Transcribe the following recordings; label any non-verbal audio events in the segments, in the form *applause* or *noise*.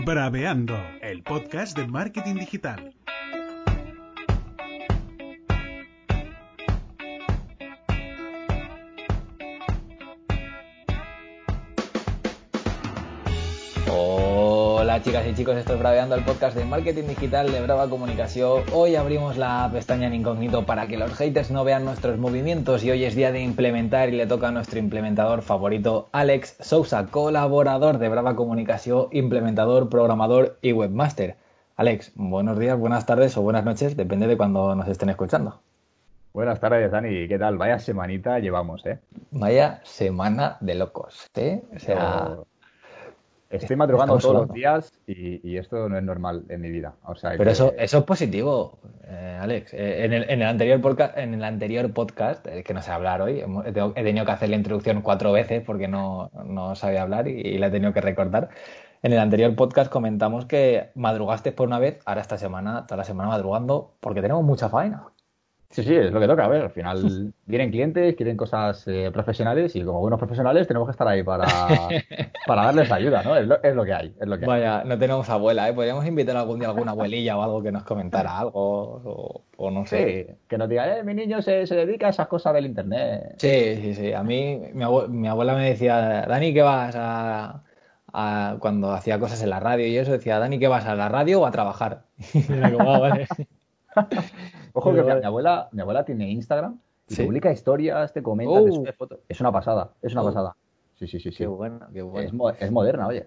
Braveando, el podcast de marketing digital. Hola chicas y chicos, estoy Braveando el podcast de marketing digital de Brava Comunicación. Hoy abrimos la pestaña en incógnito para que los haters no vean nuestros movimientos y hoy es día de implementar y le toca a nuestro implementador favorito, Alex Sousa, colaborador de Brava Comunicación, implementador, programador y webmaster. Alex, buenos días, buenas tardes o buenas noches, depende de cuando nos estén escuchando. Buenas tardes, Dani. ¿Qué tal? Vaya semanita llevamos, ¿eh? Vaya semana de locos, ¿eh? O sea, Estoy madrugando Estamos todos hablando. los días y, y esto no es normal en mi vida. O sea, Pero que- eso, eso es positivo, eh, Alex. Eh, en, el, en el anterior podcast, en el anterior podcast, eh, que no sé hablar hoy, he tenido que hacer la introducción cuatro veces porque no, no sabía hablar y, y la he tenido que recordar. En el anterior podcast comentamos que madrugaste por una vez, ahora esta semana, toda la semana madrugando, porque tenemos mucha faena. Sí, sí, es lo que toca. A ver, al final *laughs* vienen clientes, quieren cosas eh, profesionales y como buenos profesionales tenemos que estar ahí para, *laughs* para darles ayuda, ¿no? Es lo, es lo que hay, es lo que hay. Vaya, no tenemos abuela, ¿eh? Podríamos invitar algún día a alguna abuelilla o algo que nos comentara *laughs* algo, o, o no sé. Sí, que nos digan, eh, mi niño se, se dedica a esas cosas del internet. Sí, sí, sí. A mí, mi, abue- mi abuela me decía, Dani, ¿qué vas a, a-" Cuando hacía cosas en la radio y eso, decía, Dani, ¿qué vas a la radio o a trabajar? Y era como, "Ah, vale". Ojo que mi, abuela, mi abuela tiene Instagram y Sí. publica historias, te comenta, te Uh. sube fotos. Es una pasada, es una Uh. pasada. Sí, sí, sí, sí. Qué bueno, qué bueno. Es, mo- es moderna, oye.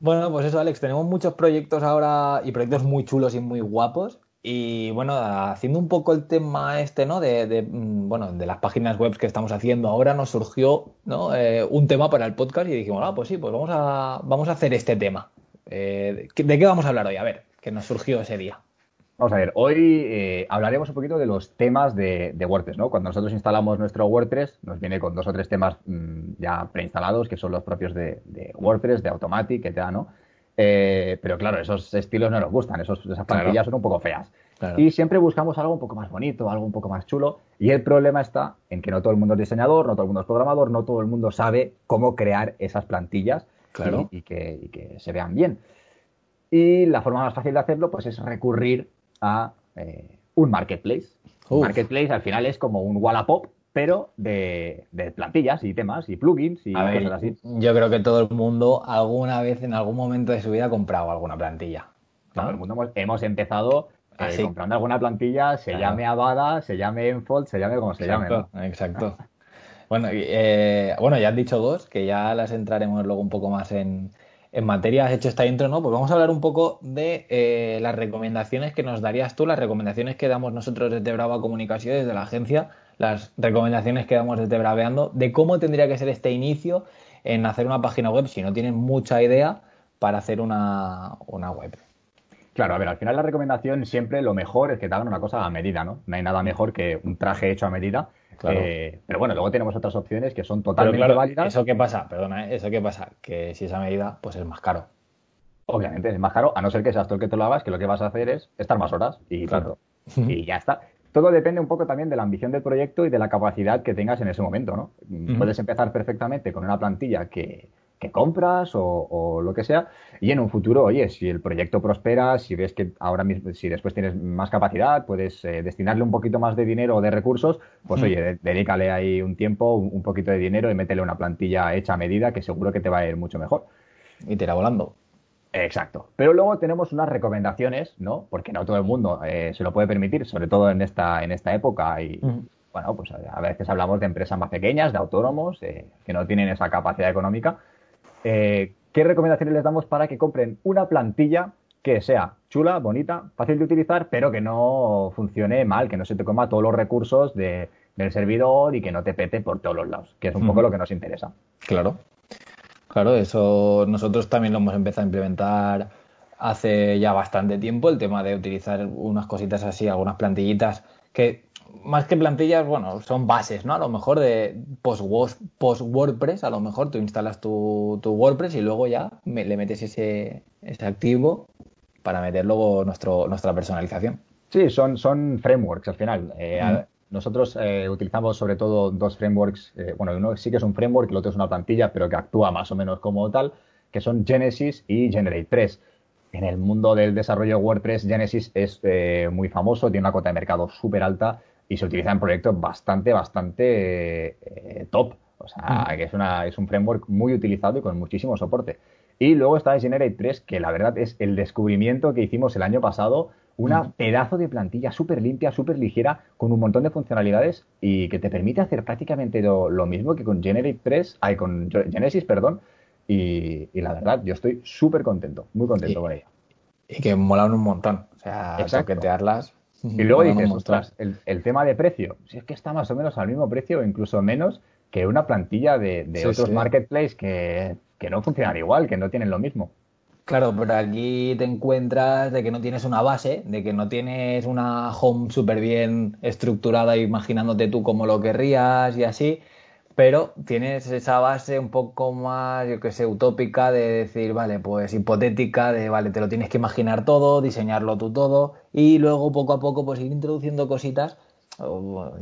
Bueno, pues eso, Alex, tenemos muchos proyectos ahora y proyectos muy chulos y muy guapos. Y bueno, haciendo un poco el tema este, ¿no? De, de, mm, bueno, de las páginas web que estamos haciendo ahora, nos surgió, ¿no? Eh, un tema para el podcast y dijimos, ah, pues sí, pues vamos a, vamos a hacer este tema. Eh, ¿de, ¿de qué vamos a hablar hoy? A ver, que nos surgió ese día. Vamos a ver, hoy eh, hablaremos un poquito de los temas de, de WordPress, ¿no? Cuando nosotros instalamos nuestro WordPress, nos viene con dos o tres temas mm, ya preinstalados, que son los propios de, de WordPress, de Automatic, etc., ¿no? Eh, pero claro, esos estilos no nos gustan, esos, esas plantillas son un poco feas. Claro. Y siempre buscamos algo un poco más bonito, algo un poco más chulo. Y el problema está en que no todo el mundo es diseñador, no todo el mundo es programador, no todo el mundo sabe cómo crear esas plantillas Claro. y, y que, y que se vean bien. Y la forma más fácil de hacerlo pues es recurrir a eh, un marketplace. Un marketplace al final es como un Wallapop, pero de, de plantillas y temas y plugins y A ver, cosas así. yo creo que todo el mundo alguna vez en algún momento de su vida ha comprado alguna plantilla. ¿no? Todo el mundo hemos, hemos empezado eh, Así. comprando alguna plantilla, se Claro. llame Avada, se llame Enfold, se llame como se llame. ¿no? Exacto, exacto. *laughs* Bueno, eh, bueno, ya has dicho dos, que ya las entraremos luego un poco más en, en materia. Has hecho esta intro, ¿no? Pues vamos a hablar un poco de eh, las recomendaciones que nos darías tú, las recomendaciones que damos nosotros desde Brava Comunicación, desde la agencia, las recomendaciones que damos desde Braveando, de cómo tendría que ser este inicio en hacer una página web, si no tienes mucha idea, para hacer una, una web. Claro, a ver, al final la recomendación siempre lo mejor es que te hagan una cosa a medida, ¿no? No hay nada mejor que un traje hecho a medida. Claro. Eh, pero bueno, luego tenemos otras opciones que son totalmente claro, válidas. ¿eso qué pasa? Perdona, ¿eh? ¿eso qué pasa? Que si esa medida, pues es más caro. Obviamente es más caro, a no ser que seas tú el que te lo hagas, que lo que vas a hacer es estar más horas y Claro. Y ya está. Todo depende un poco también de la ambición del proyecto y de la capacidad que tengas en ese momento, ¿no? Puedes empezar perfectamente con una plantilla que, que compras o, o lo que sea, y en un futuro, oye, si el proyecto prospera, si ves que ahora mismo, si después tienes más capacidad, puedes eh, destinarle un poquito más de dinero o de recursos, pues Ujú. oye, de- dedícale ahí un tiempo, un, un poquito de dinero y métele una plantilla hecha a medida que seguro que te va a ir mucho mejor. Y te irá volando. Exacto. Pero luego tenemos unas recomendaciones, ¿no? Porque no todo el mundo eh, se lo puede permitir, sobre todo en esta, en esta época. Y Ujú. bueno, pues a a veces hablamos de empresas más pequeñas, de autónomos, eh, que no tienen esa capacidad económica. Eh, ¿Qué recomendaciones les damos para que compren una plantilla que sea chula, bonita, fácil de utilizar, pero que no funcione mal, que no se te coma todos los recursos de- del servidor y que no te pete por todos los lados, que es un poco lo que nos interesa. Claro. Claro, eso nosotros también lo hemos empezado a implementar hace ya bastante tiempo, el tema de utilizar unas cositas así, algunas plantillitas que más que plantillas, bueno, son bases, ¿no? A lo mejor de post-Word- post-WordPress, a lo mejor tú instalas tu, tu WordPress y luego ya me- le metes ese, ese activo para meter luego nuestro, nuestra personalización. Sí, son, son frameworks al final. Eh, Mm. a- Nosotros eh, utilizamos sobre todo dos frameworks. eh, bueno, uno sí que es un framework, el otro es una plantilla, pero que actúa más o menos como tal, que son Genesis y GeneratePress. En el mundo del desarrollo WordPress, Genesis es eh, muy famoso, tiene una cuota de mercado súper alta y se utiliza en proyectos bastante, bastante eh, top. O sea, que es, una, es un framework muy utilizado y con muchísimo soporte. Y luego está GeneratePress, que la verdad es el descubrimiento que hicimos el año pasado una pedazo de plantilla súper limpia, súper ligera, con un montón de funcionalidades y que te permite hacer prácticamente lo, mismo que con GeneratePress, ay, con Genesis, perdón. Y, la verdad, yo estoy súper contento, muy contento con ella. Y que molan un montón. O sea, toquetearlas. Y luego dices, ostras, el, tema de precio, si es que está más o menos al mismo precio o incluso menos que una plantilla de, otros marketplaces que, que no funcionan igual, que no tienen lo mismo. Claro, pero aquí te encuentras de que no tienes una base, de que no tienes una home súper bien estructurada, imaginándote tú como lo querrías y así, pero tienes esa base un poco más, yo que sé, utópica de decir, vale, pues hipotética, de, vale, te lo tienes que imaginar todo, diseñarlo tú todo, y luego poco a poco pues ir introduciendo cositas,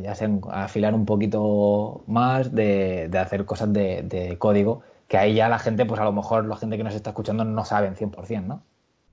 ya sea afilar un poquito más de, hacer cosas de código que ahí ya la gente, pues a lo mejor la gente que nos está escuchando no saben 100%, ¿no?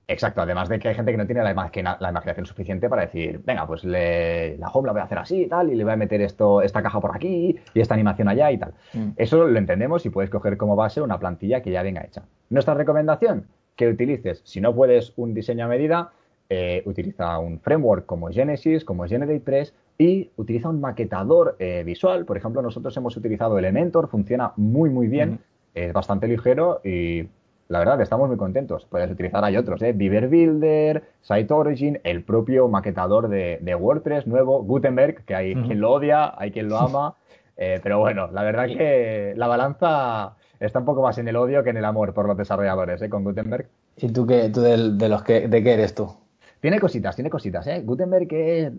Exacto, además de que hay gente que no tiene la, la imaginación suficiente para decir, venga, pues la home la voy a hacer así y tal, y le voy a meter esto, esta caja por aquí y esta animación allá y tal. Mm. Eso lo entendemos y puedes coger como base una plantilla que ya venga hecha. Nuestra recomendación, que utilices, si no puedes un diseño a medida, eh, utiliza un framework como Genesis, como GeneratePress y utiliza un maquetador eh, visual. Por ejemplo, nosotros hemos utilizado Elementor, funciona muy, muy bien es bastante ligero y la verdad estamos muy contentos. Puedes utilizar, hay otros, ¿eh? Beaver Builder, Site Origin, el propio maquetador de, WordPress nuevo, Gutenberg, que hay quien lo odia, hay quien lo ama, *laughs* eh, pero bueno, la verdad que la balanza está un poco más en el odio que en el amor por los desarrolladores, ¿eh? Con Gutenberg. ¿Y tú qué, tú de, los que, de qué eres tú? Tiene cositas, tiene cositas, ¿eh? Gutenberg que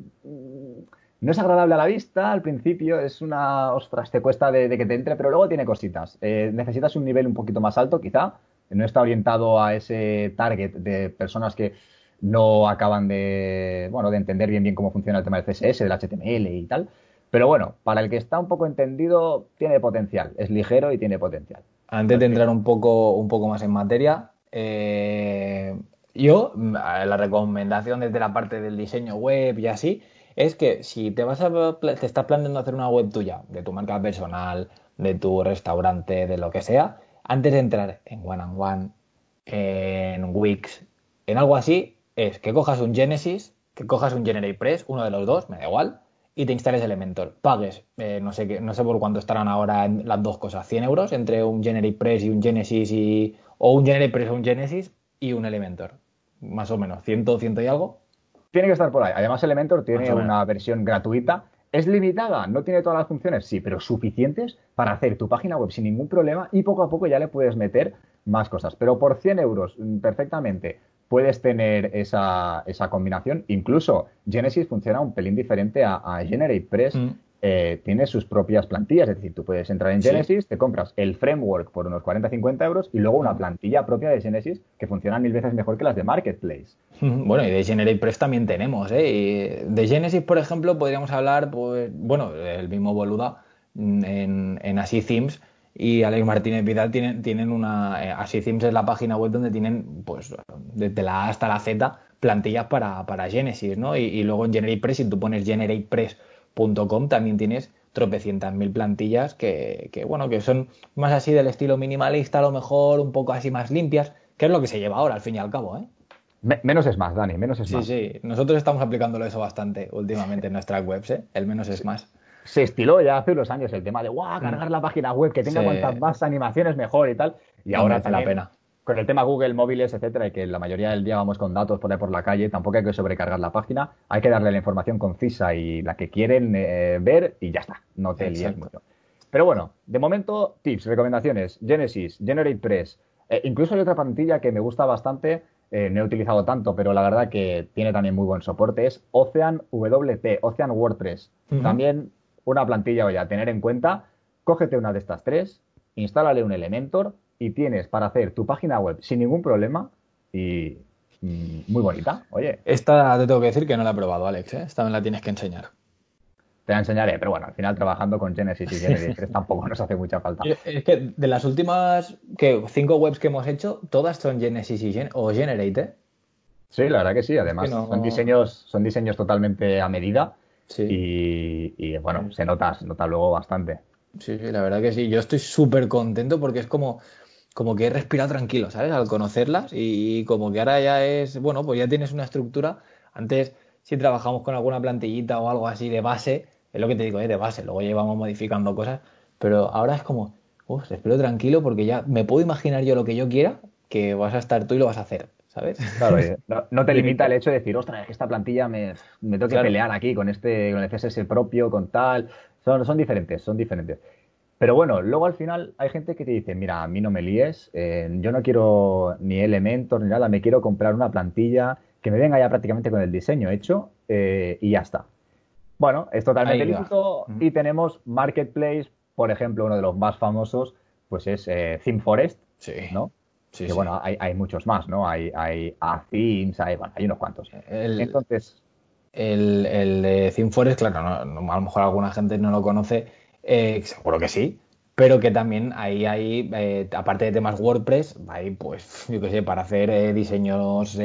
no es agradable a la vista al principio, es una, ostras, te cuesta de, que te entre, pero luego tiene cositas. Eh, necesitas un nivel un poquito más alto, quizá. No está orientado a ese target de personas que no acaban de, bueno, de entender bien bien cómo funciona el tema del CSS, del HTML y tal. Pero bueno, para el que está un poco entendido, tiene potencial. Es ligero y tiene potencial. Antes de entrar un poco, un poco más en materia, eh, yo, la recomendación desde la parte del diseño web y así, es que si te vas a te estás planeando hacer una web tuya, de tu marca personal, de tu restaurante, de lo que sea, antes de entrar en One and One, en Wix, en algo así, es que cojas un Genesis, que cojas un GeneratePress, uno de los dos, me da igual, y te instales Elementor. Pagues, eh, no sé qué, no sé por cuánto estarán ahora las dos cosas, 100 euros entre un GeneratePress y un Genesis y o un GeneratePress o un Genesis y un Elementor, más o menos, 100, 100 y algo tiene que estar por ahí. Además, Elementor tiene una versión gratuita. ¿Es limitada? ¿No tiene todas las funciones? Sí, pero suficientes para hacer tu página web sin ningún problema y poco a poco ya le puedes meter más cosas. Pero por 100 euros mm, perfectamente puedes tener esa, esa combinación. Incluso Genesis funciona un pelín diferente a, GeneratePress. Mm. Eh, tiene sus propias plantillas. Es decir, tú puedes entrar en Genesis, te compras el framework por unos 40-50 euros y luego una plantilla propia de Genesis que funciona mil veces mejor que las de Marketplace. Bueno, y de GeneratePress también tenemos. ¿eh? de Genesis, por ejemplo, podríamos hablar, pues, bueno, el mismo Boluda en, en Así Themes y Alex Martínez Vidal tienen, tienen una. Eh, Así es la página web donde tienen, pues, desde la A hasta la Z, plantillas para, para Genesis, ¿no? Y, y luego en GeneratePress, si tú pones GeneratePress .com también tienes tropecientas mil plantillas que, bueno, que son más así del estilo minimalista, a lo mejor un poco así más limpias, que es lo que se lleva ahora al fin y al cabo, ¿eh? menos es más, Dani, menos es más. Sí, sí, nosotros estamos aplicándolo eso bastante últimamente en nuestras webs, ¿eh? El menos es más. Se estiló ya hace unos años el tema de, guau, cargar la página web, que tenga cuantas más animaciones mejor y tal. Y ahora te la pena con el tema Google, móviles, etcétera, y que la mayoría del día vamos con datos por ahí por la calle, tampoco hay que sobrecargar la página, hay que darle la información concisa y la que quieren eh, ver y ya está, no te líes mucho. Pero bueno, de momento, tips, recomendaciones, Genesis, GeneratePress, eh, incluso hay otra plantilla que me gusta bastante, eh, no he utilizado tanto, pero la verdad que tiene también muy buen soporte, es Ocean WP, Ocean WordPress. También una plantilla, oye, a tener en cuenta, cógete una de estas tres, instálale un Elementor, y tienes para hacer tu página web sin ningún problema y mm, muy bonita, oye. Esta te tengo que decir que no la he probado, Alex, ¿eh? esta me la tienes que enseñar. te la enseñaré, pero bueno, al final trabajando con Genesis y Genesis 3 *laughs* tampoco nos hace mucha falta. Es que de las últimas cinco webs que hemos hecho, todas son Genesis y o Generate, ¿eh? Sí, la verdad que sí. Además, son diseños, son diseños totalmente a medida. Sí. Y, bueno, se nota, se nota luego bastante. Sí, sí, la verdad que sí. Yo estoy súper contento porque es como, como que he respirado tranquilo, ¿sabes? Al conocerlas y, como que ahora ya es, bueno, pues ya tienes una estructura. Antes, si trabajamos con alguna plantillita o algo así de base, es lo que te digo, ¿eh? de base, luego llevamos modificando cosas, pero ahora es como, uff, respiro tranquilo porque ya me puedo imaginar yo lo que yo quiera, que vas a estar tú y lo vas a hacer. ¿sabes? Claro, no, te *laughs* limita el hecho de decir, ostras, que esta plantilla me, me tengo que pelear aquí con este, con el CSS propio, con tal. Son, son diferentes, son diferentes. Pero bueno, luego al final hay gente que te dice, mira, a mí no me líes, eh, yo no quiero ni elementos ni nada, me quiero comprar una plantilla que me venga ya prácticamente con el diseño hecho eh, y ya está. Bueno, es totalmente lícito y tenemos Marketplace, por ejemplo, uno de los más famosos, pues es eh, sí. ¿no? Sí, que bueno, hay, hay, muchos más, ¿no? Hay, hay Themes, hay, bueno, hay unos cuantos. Entonces. El, el de claro, a lo mejor alguna gente no lo conoce, eh, seguro que sí, pero que también ahí hay, eh, aparte de temas WordPress, hay, pues, *laughs* yo qué sé, para hacer eh, diseños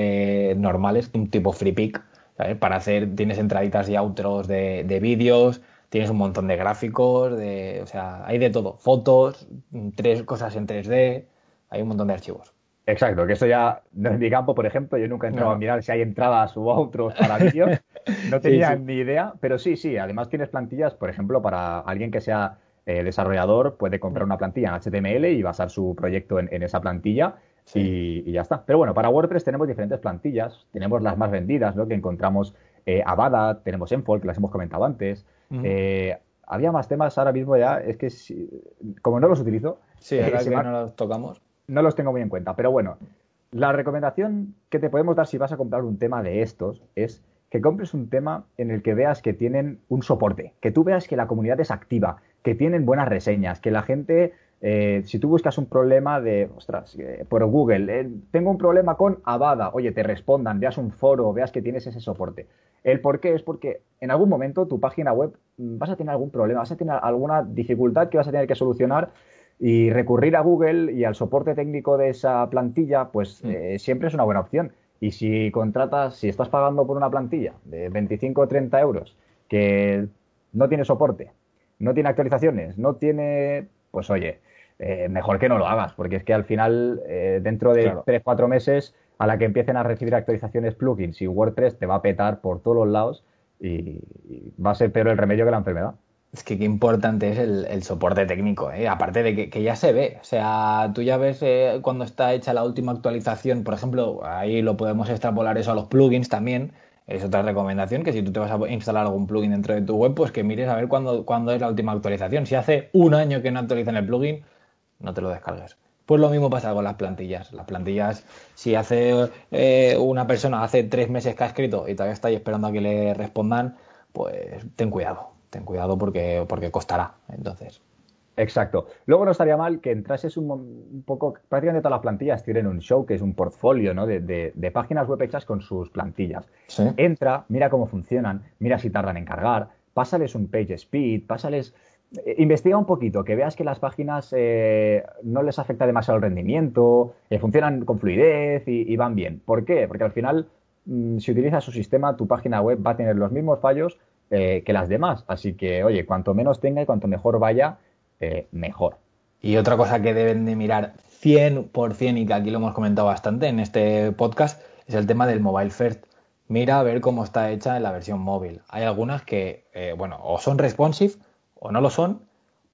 normales, un tipo FreePic, ¿sabes? Para hacer, tienes entraditas y outros de, de vídeos, tienes un montón de gráficos, de, o sea, hay de todo, fotos, tres cosas en 3D hay un montón de archivos. Exacto, que eso ya no es mi campo, por ejemplo, yo nunca he entrado a mirar si hay entradas u otros para vídeos, *laughs* no tenía ni idea, pero sí, sí, además tienes plantillas, por ejemplo, para alguien que sea eh, desarrollador, puede comprar una plantilla en HTML y basar su proyecto en, esa plantilla y, ya está. Pero bueno, para WordPress tenemos diferentes plantillas, tenemos las más vendidas, ¿no? Que encontramos eh, Avada, tenemos Enfold, que las hemos comentado antes, eh, había más temas ahora mismo ya, es que como no los utilizo, sí, ahora que no los tocamos no los tengo muy en cuenta. Pero bueno, la recomendación que te podemos dar si vas a comprar un tema de estos es que compres un tema en el que veas que tienen un soporte, que tú veas que la comunidad es activa, que tienen buenas reseñas, que la gente, eh, si tú buscas un problema de, ostras, eh, por Google, eh, tengo un problema con Avada, oye, te respondan, veas un foro, veas que tienes ese soporte. El por qué es porque en algún momento tu página web mm, vas a tener algún problema, vas a tener alguna dificultad que vas a tener que solucionar y recurrir a Google y al soporte técnico de esa plantilla, pues mm. eh, siempre es una buena opción. Y si contratas, si estás pagando por una plantilla de 25 o 30 euros que no tiene soporte, no tiene actualizaciones, no tiene, pues oye, eh, mejor que no lo hagas, porque es que al final, eh, dentro de 3-4 meses, a la que empiecen a recibir actualizaciones plugins y WordPress te va a petar por todos los lados y va a ser peor el remedio que la enfermedad. Es que qué importante es el, soporte técnico, ¿eh? aparte de que, ya se ve. O sea, tú ya ves eh, cuando está hecha la última actualización, por ejemplo, ahí lo podemos extrapolar eso a los plugins también. Es otra recomendación que si tú te vas a instalar algún plugin dentro de tu web, pues que mires a ver cuándo, cuándo es la última actualización. Si hace un año que no actualizan el plugin, no te lo descargues. Pues lo mismo pasa con las plantillas. Las plantillas, si hace eh, una persona hace tres meses que ha escrito y todavía estáis esperando a que le respondan, pues ten cuidado ten cuidado porque, porque costará. Entonces. Exacto. Luego no estaría mal que entrases un, un, poco, prácticamente todas las plantillas tienen un show, que es un portfolio ¿no? de, de, páginas web hechas con sus plantillas. Entra, mira cómo funcionan, mira si tardan en cargar, pásales un page speed, pásales... Eh, investiga un poquito, que veas que las páginas eh, no les afecta demasiado el rendimiento, eh, funcionan con fluidez y, van bien. ¿Por qué? Porque al final, mm, si utilizas su sistema, tu página web va a tener los mismos fallos eh, que las demás. Así que, oye, cuanto menos tenga y cuanto mejor vaya, eh, mejor. Y otra cosa que deben de mirar 100% y que aquí lo hemos comentado bastante en este podcast es el tema del mobile first. Mira a ver cómo está hecha en la versión móvil. Hay algunas que, eh, bueno, o son responsive o no lo son,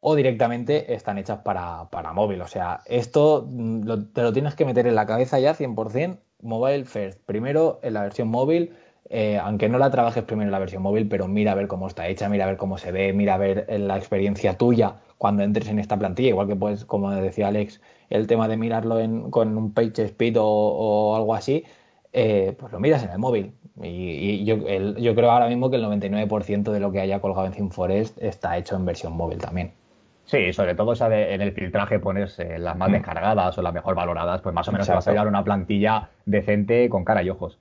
o directamente están hechas para, para móvil. O sea, esto mm, te lo tienes que meter en la cabeza ya 100%, mobile first. Primero en la versión móvil eh, aunque no la trabajes primero en la versión móvil, pero mira a ver cómo está hecha, mira a ver cómo se ve, mira a ver eh, la experiencia tuya cuando entres en esta plantilla, igual que pues, como decía Alex, el tema de mirarlo con un page speed o, algo así, eh, pues lo miras en el móvil. Y, yo, creo ahora mismo que el 99% de lo que haya colgado en ThemeForest está hecho en versión móvil también. Sí, sobre todo en el filtraje pones las más mm. descargadas o las mejor valoradas, pues más o menos te vas a llegar una plantilla decente con cara y ojos.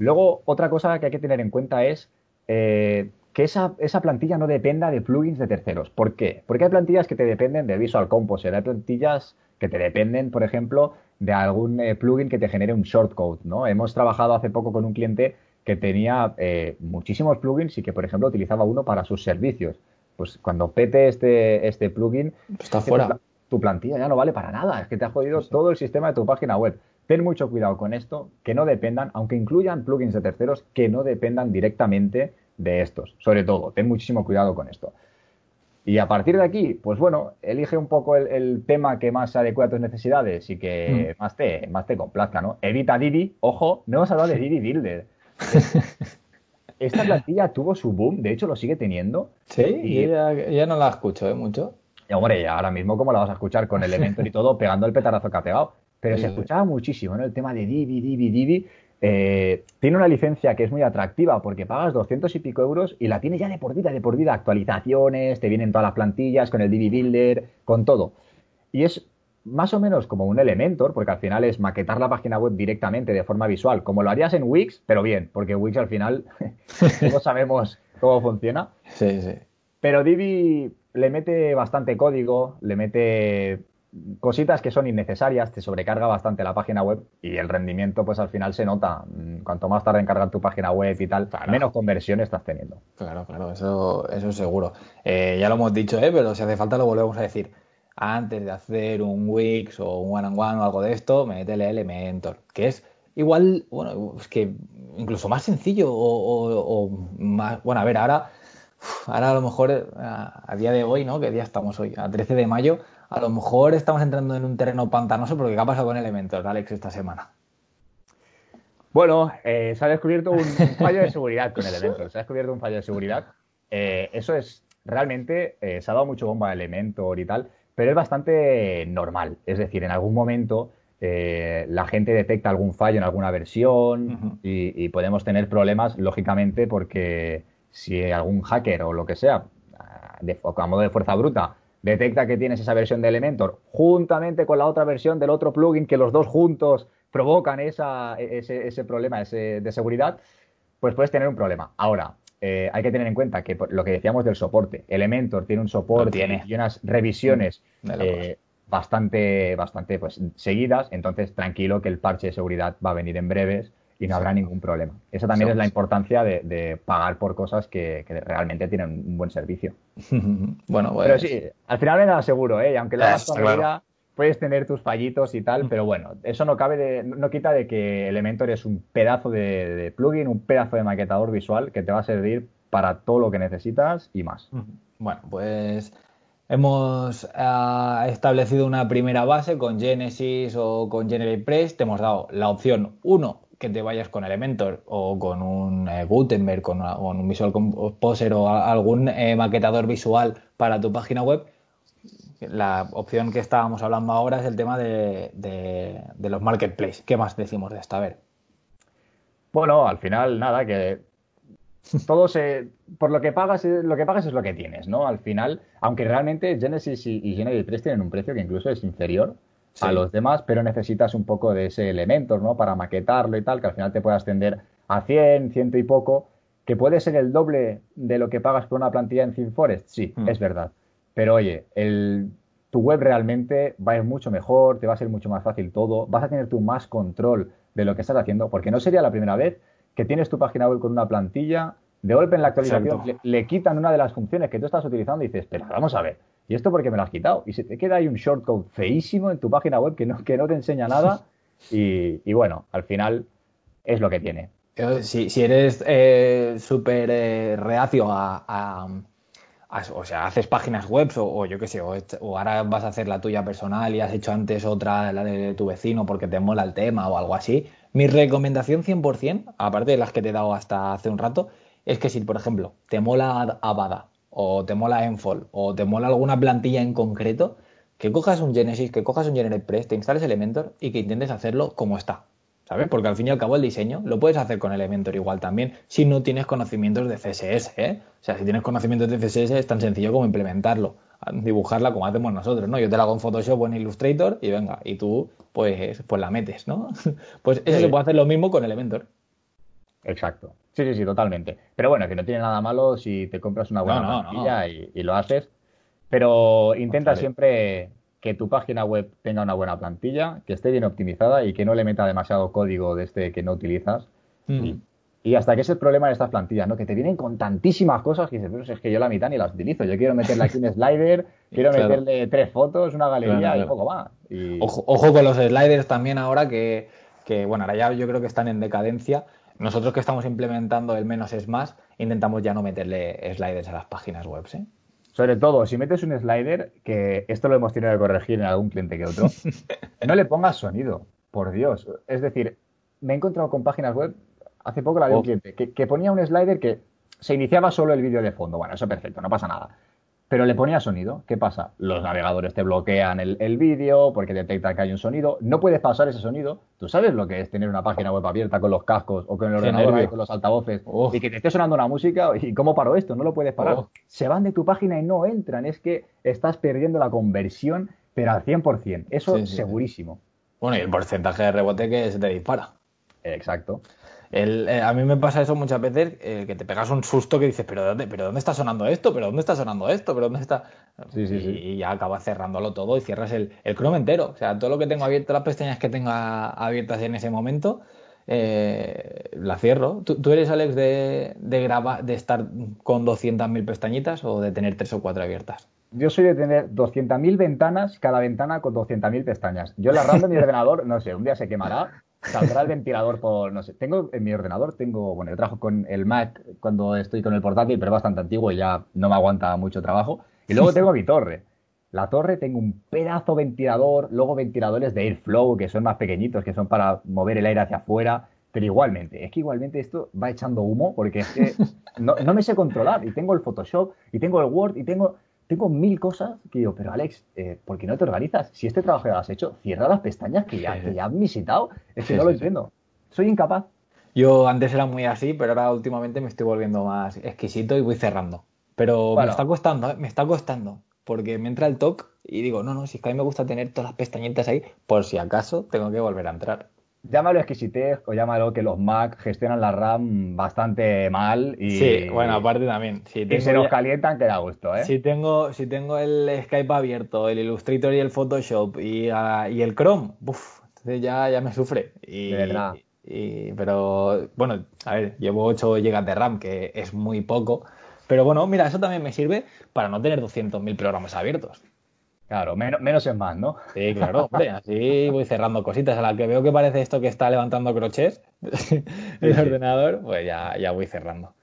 Luego, otra cosa que hay que tener en cuenta es eh, que esa, esa, plantilla no dependa de plugins de terceros. ¿Por qué? Porque hay plantillas que te dependen de Visual Composer, hay plantillas que te dependen, por ejemplo, de algún eh, plugin que te genere un shortcode, ¿no? Hemos trabajado hace poco con un cliente que tenía eh, muchísimos plugins y que, por ejemplo, utilizaba uno para sus servicios. Pues cuando pete este, este plugin, está fuera. Tu plantilla ya no vale para nada, es que te ha jodido todo el sistema de tu página web. Ten mucho cuidado con esto, que no dependan, aunque incluyan plugins de terceros, que no dependan directamente de estos. Sobre todo, ten muchísimo cuidado con esto. Y a partir de aquí, pues bueno, elige un poco el, tema que más se adecue a tus necesidades y que mm. más, te, más te complazca, ¿no? Evita Divi, ojo, no hemos hablado de Divi Builder. *laughs* Esta plantilla tuvo su boom, de hecho lo sigue teniendo. Sí, y ya, no la escucho ¿eh? mucho. Y hombre, ya ahora mismo como la vas a escuchar con *laughs* Elementor y todo, pegando el petarazo que ha pegado. Pero se escuchaba muchísimo, ¿no? El tema de Divi, Divi, Divi. Eh, tiene una licencia que es muy atractiva porque pagas 200 y pico euros y la tienes ya de por vida, de por vida. Actualizaciones, te vienen todas las plantillas con el Divi Builder, con todo. Y es más o menos como un Elementor, porque al final es maquetar la página web directamente de forma visual, como lo harías en Wix, pero bien, porque Wix al final *laughs* todos sabemos cómo funciona. Sí, sí. Pero Divi le mete bastante código, le mete cositas que son innecesarias, te sobrecarga bastante la página web y el rendimiento pues al final se nota. Mm, cuanto más tarde en cargar tu página web y tal, menos conversión estás teniendo. Claro, claro, eso, eso seguro. Eh, ya lo hemos dicho, ¿eh? pero si hace falta lo volvemos a decir. Antes de hacer un Wix o un One on One o algo de esto, métele Elementor, que es igual, bueno, es que incluso más sencillo o, más, bueno, a ver, ahora, ahora a lo mejor a, a día de hoy, ¿no? ¿Qué día estamos hoy? A 13 de mayo, a lo mejor estamos entrando en un terreno pantanoso porque ¿qué ha pasado con Elementor, Alex, esta semana? Bueno, eh, se ha descubierto un *laughs* fallo de seguridad con Elementor. Se ha descubierto un fallo de seguridad. Eh, eso es, realmente, eh, se ha dado mucho bomba a Elementor y tal, pero es bastante normal. Es decir, en algún momento la gente detecta algún fallo en alguna versión y, podemos tener problemas, lógicamente, porque si algún hacker o lo que sea, de, a modo de fuerza bruta, detecta que tienes esa versión de Elementor juntamente con la otra versión del otro plugin que los dos juntos provocan esa, ese, problema de seguridad, pues puedes tener un problema. Ahora, eh, hay que tener en cuenta que lo que decíamos del soporte, Elementor tiene un soporte y unas revisiones mm, eh, bastante, bastante pues, seguidas, entonces tranquilo que el parche de seguridad va a venir en breves y no habrá ningún problema. Esa también es la importancia de, pagar por cosas que, realmente tienen un buen servicio. *laughs* bueno, pues... Pero sí, al final me da seguro, ¿eh? Y aunque lo hagas con puedes tener tus fallitos y tal, pero bueno, eso no cabe de, no quita de que Elementor es un pedazo de, plugin, un pedazo de maquetador visual que te va a servir para todo lo que necesitas y más. Bueno, pues hemos ah, establecido una primera base con Genesis o con GeneratePress, te hemos dado la opción 1 que te vayas con Elementor o con un eh, Gutenberg, con, un Visual Composer o algún eh, maquetador visual para tu página web, la opción que estábamos hablando ahora es el tema de, los marketplaces. ¿Qué más decimos de esta? A ver. Bueno, al final, nada, que todo se. Por lo que pagas, lo que pagas es lo que tienes, ¿no? Al final, aunque realmente Genesis y, y Genesis tienen un precio que incluso es inferior a los demás, pero necesitas un poco de ese elemento, ¿no? Para maquetarlo y tal, que al final te puede ascender a 100, ciento y poco, que puede ser el doble de lo que pagas por una plantilla en ThemeForest, sí, mm. es verdad. Pero oye, el, tu web realmente va a ir mucho mejor, te va a ser mucho más fácil todo, vas a tener tú más control de lo que estás haciendo, porque no sería la primera vez que tienes tu página web con una plantilla, de golpe en la actualización le, le, quitan una de las funciones que tú estás utilizando y dices, pero vamos a ver, ¿Y esto porque me lo has quitado? Y se te queda ahí un shortcode feísimo en tu página web que no, que no te enseña nada. *laughs* Y, bueno, al final es lo que tiene. Si, si eres eh, súper eh, reacio a, O sea, haces páginas web o, yo qué sé, o, ahora vas a hacer la tuya personal y has hecho antes otra, la de tu vecino porque te mola el tema o algo así. Mi recomendación 100%, aparte de las que te he dado hasta hace un rato, es que si, por ejemplo, te mola Avada o te mola Enfold, o te mola alguna plantilla en concreto, que cojas un Genesis, que cojas un GeneratePress, te instales Elementor y que intentes hacerlo como está. ¿Sabes? Porque al fin y al cabo el diseño lo puedes hacer con Elementor igual también si no tienes conocimientos de CSS, ¿eh? O sea, si tienes conocimientos de CSS es tan sencillo como implementarlo, dibujarla como hacemos nosotros, ¿no? Yo te la hago en Photoshop o en Illustrator y venga, y tú pues, pues la metes, ¿no? *laughs* pues eso se puede hacer lo mismo con Elementor. Exacto. Sí, sí, sí, totalmente. Pero bueno, que no tiene nada malo si te compras una buena No, no, plantilla Y, y lo haces. Pero intenta Contrario. siempre que tu página web tenga una buena plantilla, que esté bien optimizada y que no le meta demasiado código de este que no utilizas. Mm. Y, y hasta que es el problema de estas plantillas, ¿no? Que te vienen con tantísimas cosas que dices, pero es que yo la mitad ni las utilizo. Yo quiero meterle aquí un *laughs* slider, quiero Claro. meterle tres fotos, una galería Claro, y poco más. Y- Ojo, ojo con los sliders también ahora que, que, bueno, ahora ya yo creo que están en decadencia. Nosotros que estamos implementando el menos es más, intentamos ya no meterle sliders a las páginas web, ¿eh? Sobre todo, si metes un slider, que esto lo hemos tenido que corregir en algún cliente que otro, *laughs* no le pongas sonido, por Dios. Es decir, me he encontrado con páginas web, hace poco la de un Oh. cliente, que, que ponía un slider que se iniciaba solo el vídeo de fondo. Bueno, eso perfecto, no pasa nada. Pero le ponía sonido. ¿Qué pasa? Los navegadores te bloquean el, el vídeo porque detectan que hay un sonido. No puedes pasar ese sonido. ¿Tú sabes lo que es tener una página web abierta con los cascos o con el Qué ordenador ahí con los altavoces Oh. y que te esté sonando una música? ¿Y cómo paro esto? No lo puedes parar. Oh. Se van de tu página y no entran. Es que estás perdiendo la conversión, pero al 100%. Eso Sí, sí, sí. segurísimo. Bueno, y el porcentaje de rebote que se te dispara. Exacto. El, eh, a mí me pasa eso muchas veces, eh, que te pegas un susto que dices, ¿pero dónde, ¿pero dónde está sonando esto? ¿Pero dónde está sonando esto? ¿Pero dónde está...? Sí, sí, y, sí. y ya acabas cerrándolo todo y cierras el, el Chrome entero. O sea, todo lo que tengo abierto, las pestañas que tenga abiertas en ese momento, eh, la cierro. ¿Tú, tú eres, Alex, de, de, de estar con 200.000 pestañitas o de tener tres o cuatro abiertas? Yo soy de tener 200.000 ventanas, cada ventana con 200.000 pestañas. Yo la RAM de mi *laughs* ordenador, no sé, un día se quemará, saldrá el ventilador por, no sé. Tengo en mi ordenador, tengo, bueno, yo trabajo con el Mac cuando estoy con el portátil, pero es bastante antiguo y ya no me aguanta mucho trabajo. Y luego tengo mi torre. La torre tengo un pedazo ventilador, luego ventiladores de Airflow que son más pequeñitos, que son para mover el aire hacia afuera. Pero igualmente, es que igualmente esto va echando humo porque es que no, no me sé controlar. Y tengo el Photoshop, y tengo el Word, y tengo, tengo mil cosas que digo, pero Alex, eh, ¿por qué no te organizas? Si este trabajo ya lo has hecho, cierra las pestañas que ya, que ya has visitado. Es que Sí, no lo sí, sí. entiendo. Soy incapaz. Yo antes era muy así, pero ahora últimamente me estoy volviendo más exquisito y voy cerrando. Pero Bueno. me está costando, ¿eh? me está costando. Porque me entra el TOC y digo, no, no, si es que a mí me gusta tener todas las pestañitas ahí, por si acaso tengo que volver a entrar. Llámalo exquisitez o llámalo que los Mac gestionan la RAM bastante mal y, Sí, bueno, aparte también. Si y se ya- calientan que da gusto, ¿eh? si tengo, si tengo el Skype abierto, el Illustrator y el Photoshop y, ah, y el Chrome, uf, entonces ya, ya me sufre. Y, De verdad. y- pero bueno, a ver, llevo 8 GB de RAM, que es muy poco. Pero bueno, mira, eso también me sirve para no tener 200.000 programas abiertos. Claro, menos, menos es más, ¿no? Sí, claro, hombre, así voy cerrando cositas. A la que veo que parece esto que está levantando crochets, *laughs* el Sí. ordenador, pues ya, ya voy cerrando.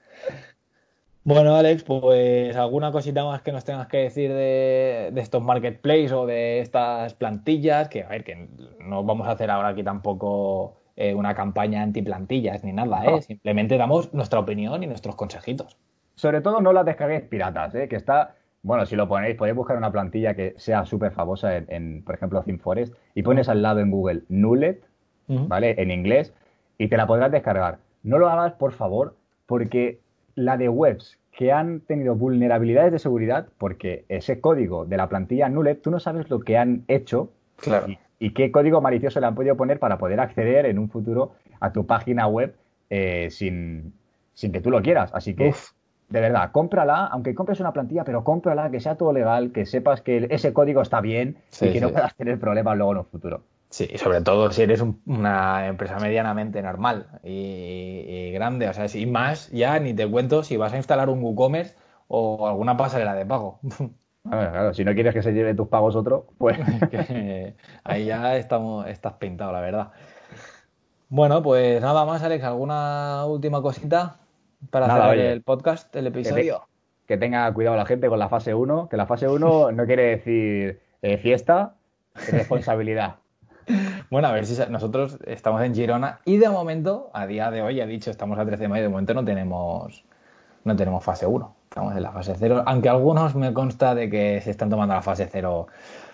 Bueno, Alex, pues alguna cosita más que nos tengas que decir de, de estos marketplaces o de estas plantillas, que a ver, que no vamos a hacer ahora aquí tampoco eh, una campaña anti-plantillas ni nada, ¿eh? No. Simplemente damos nuestra opinión y nuestros consejitos. Sobre todo no las descarguéis piratas, ¿eh? Que está... Bueno, si lo ponéis, podéis buscar una plantilla que sea súper famosa en, en, por ejemplo, ThemeForest y pones al lado en Google Nullet, Ujú. ¿vale? En inglés, y te la podrás descargar. No lo hagas, por favor, porque la de webs que han tenido vulnerabilidades de seguridad, porque ese código de la plantilla Nullet, tú no sabes lo que han hecho Claro. y, y qué código malicioso le han podido poner para poder acceder en un futuro a tu página web eh, sin, sin que tú lo quieras. Así que, Uf. De verdad, cómprala, aunque compres una plantilla, pero cómprala, que sea todo legal, que sepas que ese código está bien Sí, y que no puedas tener problemas luego en un futuro. Sí, y sobre todo si eres un- una empresa medianamente normal y, y grande, o sea, si más ya ni te cuento si vas a instalar un WooCommerce o alguna pasarela de pago. *laughs* Claro, claro, si no quieres que se lleve tus pagos otro, pues *laughs* ahí ya estamos, estás pintado, la verdad. Bueno, pues nada más, Alex, ¿alguna última cosita para Nada, oye. el podcast, el episodio? que tenga cuidado la gente con la fase 1, que la fase 1 *laughs* no quiere decir eh, fiesta, es responsabilidad. *laughs* Bueno, a ver si nosotros estamos en Girona y de momento, a día de hoy, ha dicho, estamos a 13 de mayo, de momento no tenemos, no tenemos fase 1, estamos en la fase 0, aunque algunos me consta de que se están tomando la fase 0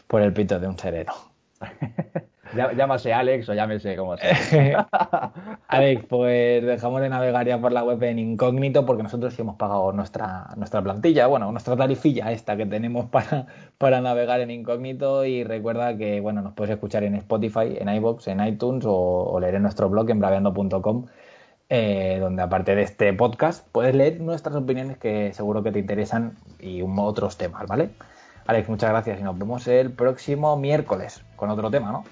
por el pito de un sereno. *laughs* Llá- Llámase Alex o llámese como sea. *laughs* Alex, pues dejamos de navegar ya por la web en incógnito porque nosotros sí hemos pagado nuestra, nuestra plantilla, bueno, nuestra tarifilla esta que tenemos para, para navegar en incógnito y recuerda que, bueno, nos puedes escuchar en Spotify, en iVoox, en iTunes o, leer en nuestro blog en braveando.com eh, donde aparte de este podcast puedes leer nuestras opiniones que seguro que te interesan y otros temas, ¿vale? Alex, muchas gracias y nos vemos el próximo miércoles con otro tema, ¿no?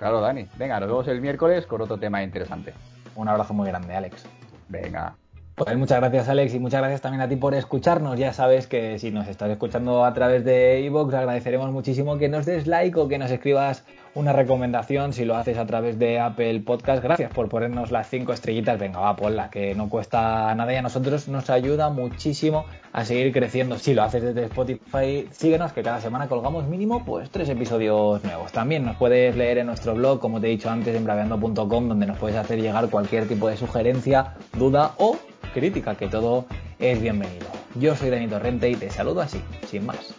Claro, Dani. Venga, nos vemos el miércoles con otro tema interesante. Un abrazo muy grande, Alex. Venga. Pues muchas gracias Alex y muchas gracias también a ti por escucharnos. Ya sabes que si nos estás escuchando a través de iVoox agradeceremos muchísimo que nos des like o que nos escribas una recomendación si lo haces a través de Apple Podcast. Gracias por ponernos las cinco estrellitas. Venga, va, ponla, que no cuesta nada y a nosotros nos ayuda muchísimo a seguir creciendo. Si lo haces desde Spotify, síguenos que cada semana colgamos mínimo pues tres episodios nuevos. También nos puedes leer en nuestro blog, como te he dicho antes, en braveando.com, donde nos puedes hacer llegar cualquier tipo de sugerencia, duda o crítica, que todo es bienvenido. Yo soy Dani Torrente y te saludo así, sin más.